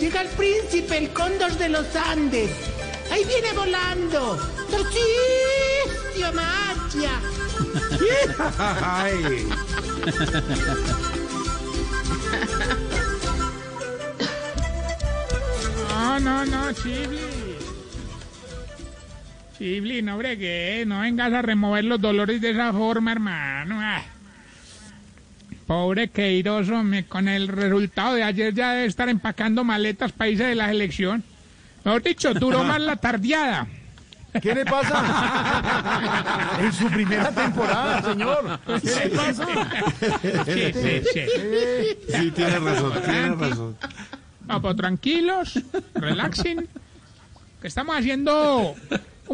Llega el príncipe, el cóndor de los Andes. Ahí viene volando. ¡Tarcisio Magia! Ay. No, no, no, Chibli. Chibli, no bregué, no vengas a remover los dolores de esa forma, hermano. Ah. Pobre Queiroz, hombre, con el resultado de ayer ya debe estar empacando maletas países de la selección. Mejor dicho, duró más la tardeada. ¿Qué le pasa? En su primera temporada, señor. ¿Qué le pasa? Sí, sí, sí. Sí, tiene razón, tiene razón. Pues tranquilos, relaxing, que estamos haciendo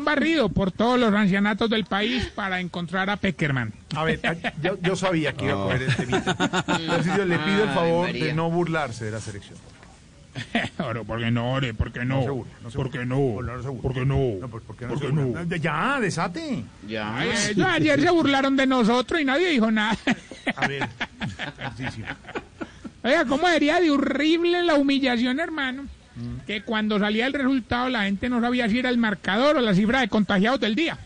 barrido por todos los ancianatos del país para encontrar a Peckerman. A ver, yo, yo sabía que iba a coger este mito. Le pido el favor de no burlarse de la selección. Oro, ¿por qué no, ore? ¿Por qué no? No se burle, no se ¿Por qué no? Burle. ¿Por qué no? No, pues, ¿por qué no? ¿Por se qué burla? no? Ya, desate. Ay, ellos ayer se burlaron de nosotros y nadie dijo nada. A ver. Oiga, ¿cómo sería de horrible la humillación, hermano? Que cuando salía el resultado la gente no sabía si era el marcador o la cifra de contagiados del día.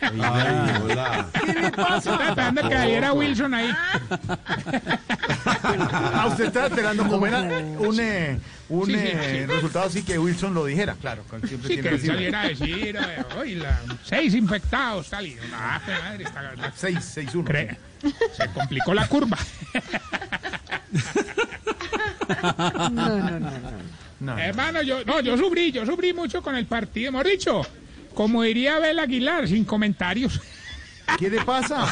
¿Qué le Estaba pasa? esperando que saliera Wilson ahí. Ah, usted está esperando como era un, eh, un Sí, sí, eh, sí. resultado así que Wilson lo dijera. Claro, siempre Sí, tiene que la saliera a decir, eh, "Oye, la- seis infectados, tal. Y, ah, qué madre, está, 6, 6, 1. cre- se complicó la curva. No, Hermano, yo, no, yo sufrí, yo sufrí mucho con el partido. Hemos dicho, como diría Abel Aguilar, sin comentarios. ¿Qué le pasa?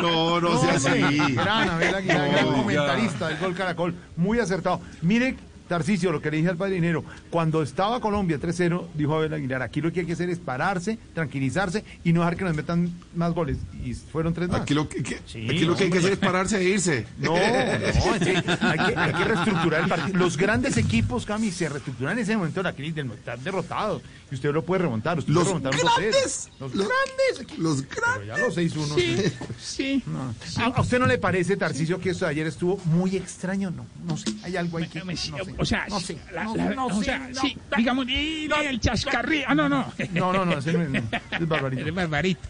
No, no sea hombre. así. Gran, Abel Aguilar, gran comentarista del Gol Caracol. Muy acertado. Mire, Tarcicio, lo que le dije al padrinero. Cuando estaba Colombia 3-0, dijo Abel Aguilar, aquí lo que hay que hacer es pararse, tranquilizarse y no dejar que nos metan más goles. Y fueron tres más. Aquí lo que, que- Sí, aquí lo que hay que hacer es pararse e irse. No, no, hay, que, hay que reestructurar el partido. Los grandes equipos, Cami, se reestructuran en ese momento de la crisis, del estar derrotados. Y usted lo puede remontar. Usted Los puede remontar un 2-0. grandes. Los los- grandes. Los grandes. ya los 6-1. Sí, sí. No. ¿A a usted no le parece, Tarcicio, que esto de ayer estuvo muy extraño? No, no sé. Hay algo ahí que. No sé. O sea, no sí, sé. la- no, la- no o sea, no. sí, digamos, y el chascarrillo. Ah, no, no. No, no, no, ese no es, no, es barbarito. Es barbarito.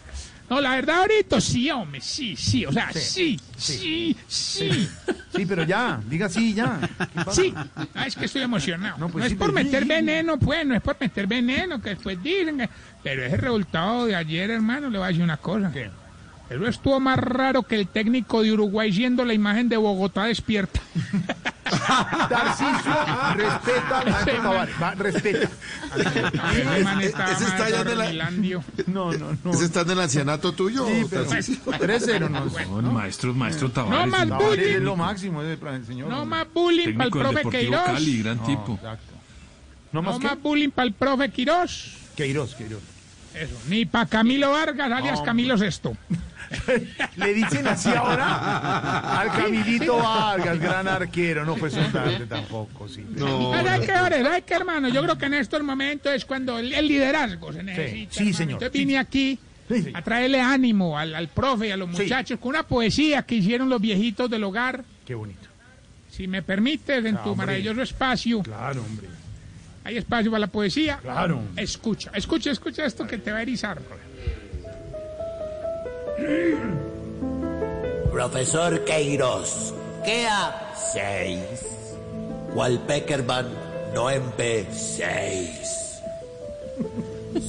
No, la verdad, ahorita sí, hombre, sí, sí, o sea, sí, sí, sí, Sí, pero ya, diga sí, ya. Sí. Ah, es que estoy emocionado. No, No, pues es sí, por pues meter sí. veneno, pues, no es por meter veneno, que después dicen que... Pero ese resultado de ayer, hermano, le voy a decir una cosa. ¿Qué? Eso estuvo más raro que el técnico de Uruguay siendo la imagen de Bogotá despierta. Tarcicio respeta a Nacho Tavares. Va, respeta. Ese está ya de la-. No, no, no. ¿Ese está en el ancianato tuyo? Sí, pero Tarcisio? 3-0 no. No, maestro, maestro Tavares. No más Tavares es bullying, lo máximo, ese el señor. no más bullying para el del profe Queiroz. Cali, gran No, tipo. exacto. No No más bullying para el profe Queiroz. Queiroz, Queiroz. Eso, ni para Camilo Vargas, alias Hombre. Camilo Sexto. Le dicen así ahora al Camilito Vargas, gran arquero. No fue su tarde tampoco, sí. No, ¿Sabes qué? ¿Sabes qué, hermano? Yo creo que en estos momentos es cuando el, el liderazgo se necesita. sí, señor. Entonces vine sí. aquí Sí, sí. a traerle ánimo al, al profe y a los Sí. muchachos con una poesía que hicieron los viejitos del hogar. Qué bonito. Si me permites, en tu hombre. maravilloso espacio, Claro, hombre. Hay espacio para la poesía. Claro. Escucha, escucha, escucha esto que te va a erizar. Profesor Queiroz, ¿qué hacéis? ¿Cuál Peckerman no empecéis?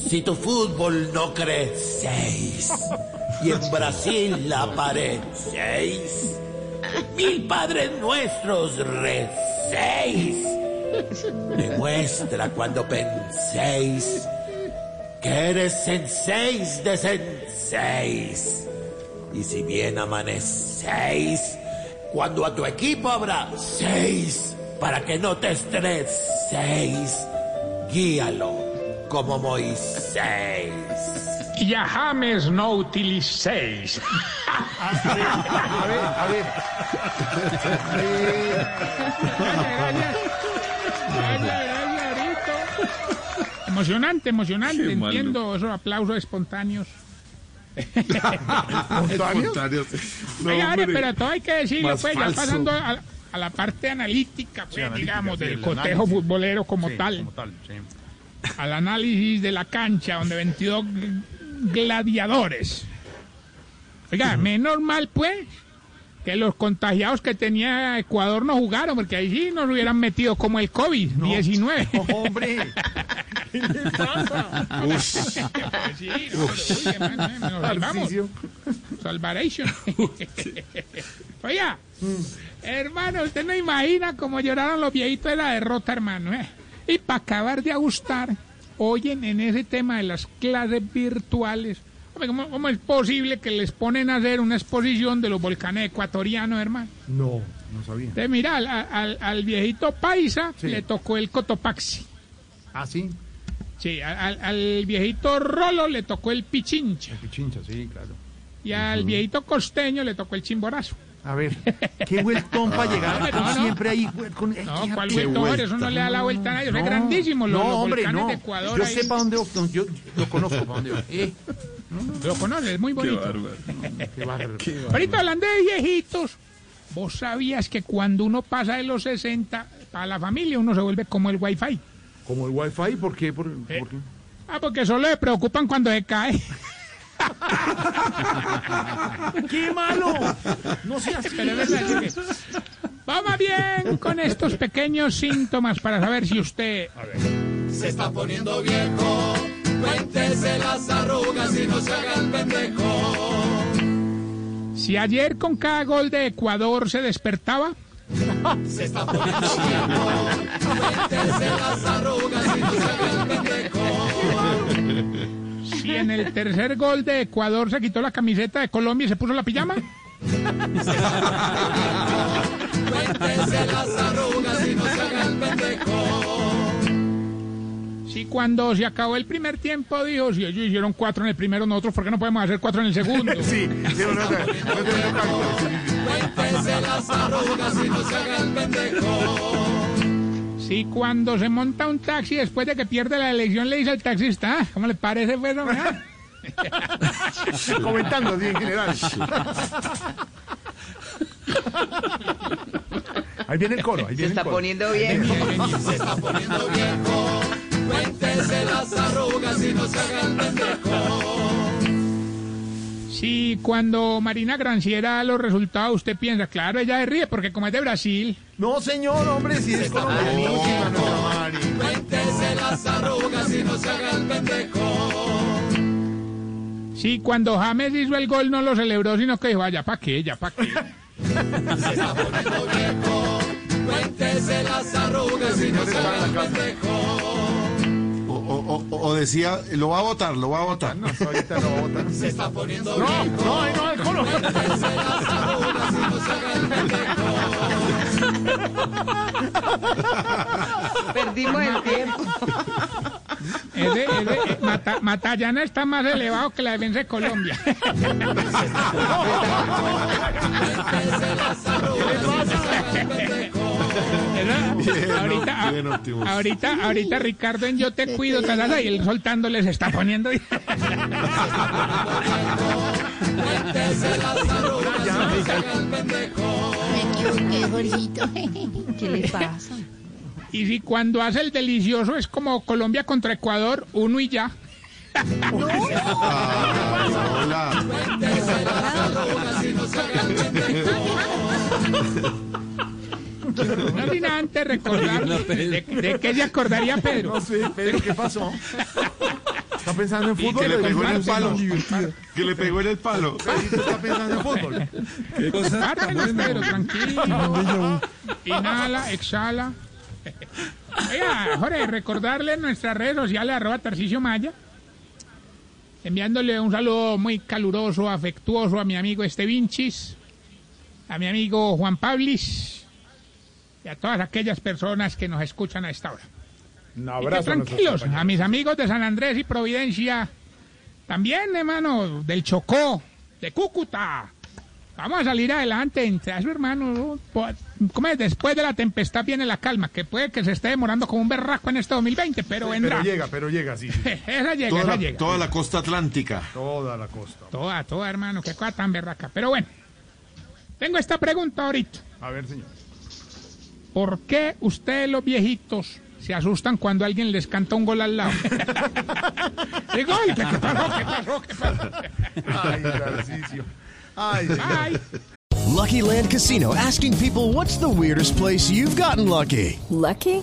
Si tu fútbol no crecéis y en Brasil aparecéis, mil padres nuestros recéis. Demuestra cuando penséis que eres senséis de senséis. Y si bien amanecéis, cuando a tu equipo habrá seis, para que no te estreses. Guíalo como Moisés. Y a James no utilicéis. A ver, a ver. Emocionante, emocionante. Qué malo. Entiendo esos aplausos espontáneos. Espontáneos. No, Oiga, hombre. pero todo hay que decirlo, pues, ya pasando a, a la parte analítica, pues, analítica, digamos, sí, del el cotejo análisis. futbolero como sí, tal. Como tal, sí. al análisis de la cancha, donde 22 g- gladiadores. Oiga, menos mal, pues, que los contagiados que tenía Ecuador no jugaron, porque ahí sí nos hubieran metido como el COVID-19. Hombre, ¿qué le pasa? Sí, no, pero, uy, hermano, eh, nos salvamos. Oiga, hermano, usted no imagina cómo lloraron los viejitos de la derrota, hermano. eh. Y para acabar de ajustar, oyen en ese tema de las clases virtuales. ¿Cómo, cómo es posible que les ponen a hacer una exposición de los volcanes ecuatorianos, hermano? No, no sabía. Entonces, mira, al, al- al viejito paisa Sí. le tocó el Cotopaxi. Ah, sí. Sí, al, viejito Rolo le tocó el Pichincha. Pichincha, sí, claro. Y al viejito costeño le tocó el Chimborazo. A ver, qué vueltón para llegar No, no. siempre ahí. Con, No, ¿cuál vuelta. Eso no le da la vuelta a nadie. Eso es grandísimo. Los, no, los hombre, no. de Ecuador. Yo ahí. sé para dónde no, yo lo conozco para dónde va. Eh, Lo conoces, es muy Qué bonito. bárbaro. qué bárbaro. Ahorita hablando de viejitos, vos sabías que cuando uno pasa de los 60, para la familia uno se vuelve como el wifi. Como el wifi, ¿por qué? ¿Por, Eh. por qué? Ah, porque solo le preocupan cuando se cae. ¡Qué malo! No seas Vamos bien con estos pequeños síntomas para saber si usted... Se está poniendo viejo. Cuéntese las arrugas y no se haga el pendejo. Si ayer con cada gol de Ecuador se despertaba, Se está poniendo. Cuéntese las arrugas y no se haga el pendejo. si en el tercer gol de Ecuador se quitó la camiseta de Colombia y se puso la pijama, Cuéntese las arrugas si cuando se acabó el primer tiempo dijo, si ellos hicieron cuatro en el primero, nosotros, ¿por qué no podemos hacer cuatro en el segundo? Sí, sí, no, no. Cuéntese las arrugas y no se haga el pendejo. Si cuando se monta un taxi después de que pierde la elección le dice al taxista, "Ah, ¿cómo le parece, pues, ah?" Comentando así en general. Ahí viene el coro, ahí Se viene está el coro. poniendo bien. Se está poniendo viejo. Cuéntese las arrugas y no se haga el pendejo. Si cuando Marina Granciera da los resultados usted piensa, claro, ella se ríe porque como es de Brasil, No, señor, hombre, si es colombianísima, Mari. Cuéntese las arrugas y no se haga el pendejo. si cuando James hizo el gol no lo celebró, sino que dijo, "Ah, ya pa' qué, ya pa' qué. Se está poniendo viejo. Cuéntese las arrugas y no se haga el pendejo. O, o- decía, lo va a votar, lo va a votar. No, ahorita no va a votar. Se está poniendo No, viejo. no, no, el pendejo. Perdimos el tiempo. Ese, ese, eh, Mata- Matallana está más elevado que la defensa de Colombia. ¿Verdad? Bien, ahorita, bien, Optimus. ahorita, ahorita Ricardo en Yo te cuido, talala, y él soltándole se está poniendo. Y no. ¿Qué le pasa? Y si cuando hace el delicioso es como Colombia contra Ecuador, uno y ya. Hola. No sin antes recordar de, de qué se acordaría Pedro. No sé, Pedro, ¿qué pasó? ¿Está pensando en fútbol? Que le pegó en el palo. Que le pegó en el palo. Está pensando en fútbol. Pedro, tranquilo. Inhala, exhala. Oiga, Jorge, recordarle en nuestras redes sociales, arroba Tarcicio Maya, enviándole un saludo muy caluroso, afectuoso a mi amigo Estevinchis, a mi amigo Juan Pablis, y a todas aquellas personas que nos escuchan a esta hora. Un Y que abrazo. a nuestros tranquilos, a mis amigos de San Andrés y Providencia, también, hermano, del Chocó, de Cúcuta. Vamos a salir adelante entre eso, hermano. ¿no? Po- ¿Cómo es? Después de la tempestad viene la calma, que puede que se esté demorando como un berraco en este 2020, pero vendrá. Pero llega, pero llega, sí. sí. esa llega, Toda esa la, llega. toda la costa atlántica. Toda la costa. Toda, toda, hermano, qué cosa tan berraca. Pero bueno, tengo esta pregunta ahorita. A ver, señor. ¿Por qué ustedes los viejitos se asustan cuando alguien les canta un gol al lado? Digo, "Ay, ¿qué qué pasó? ¿Qué pasó? ¿Qué pasó? Ay, Tarcisio. Ay, señor. Ay, Lucky Land Casino asking people what's the weirdest place you've gotten lucky? Lucky?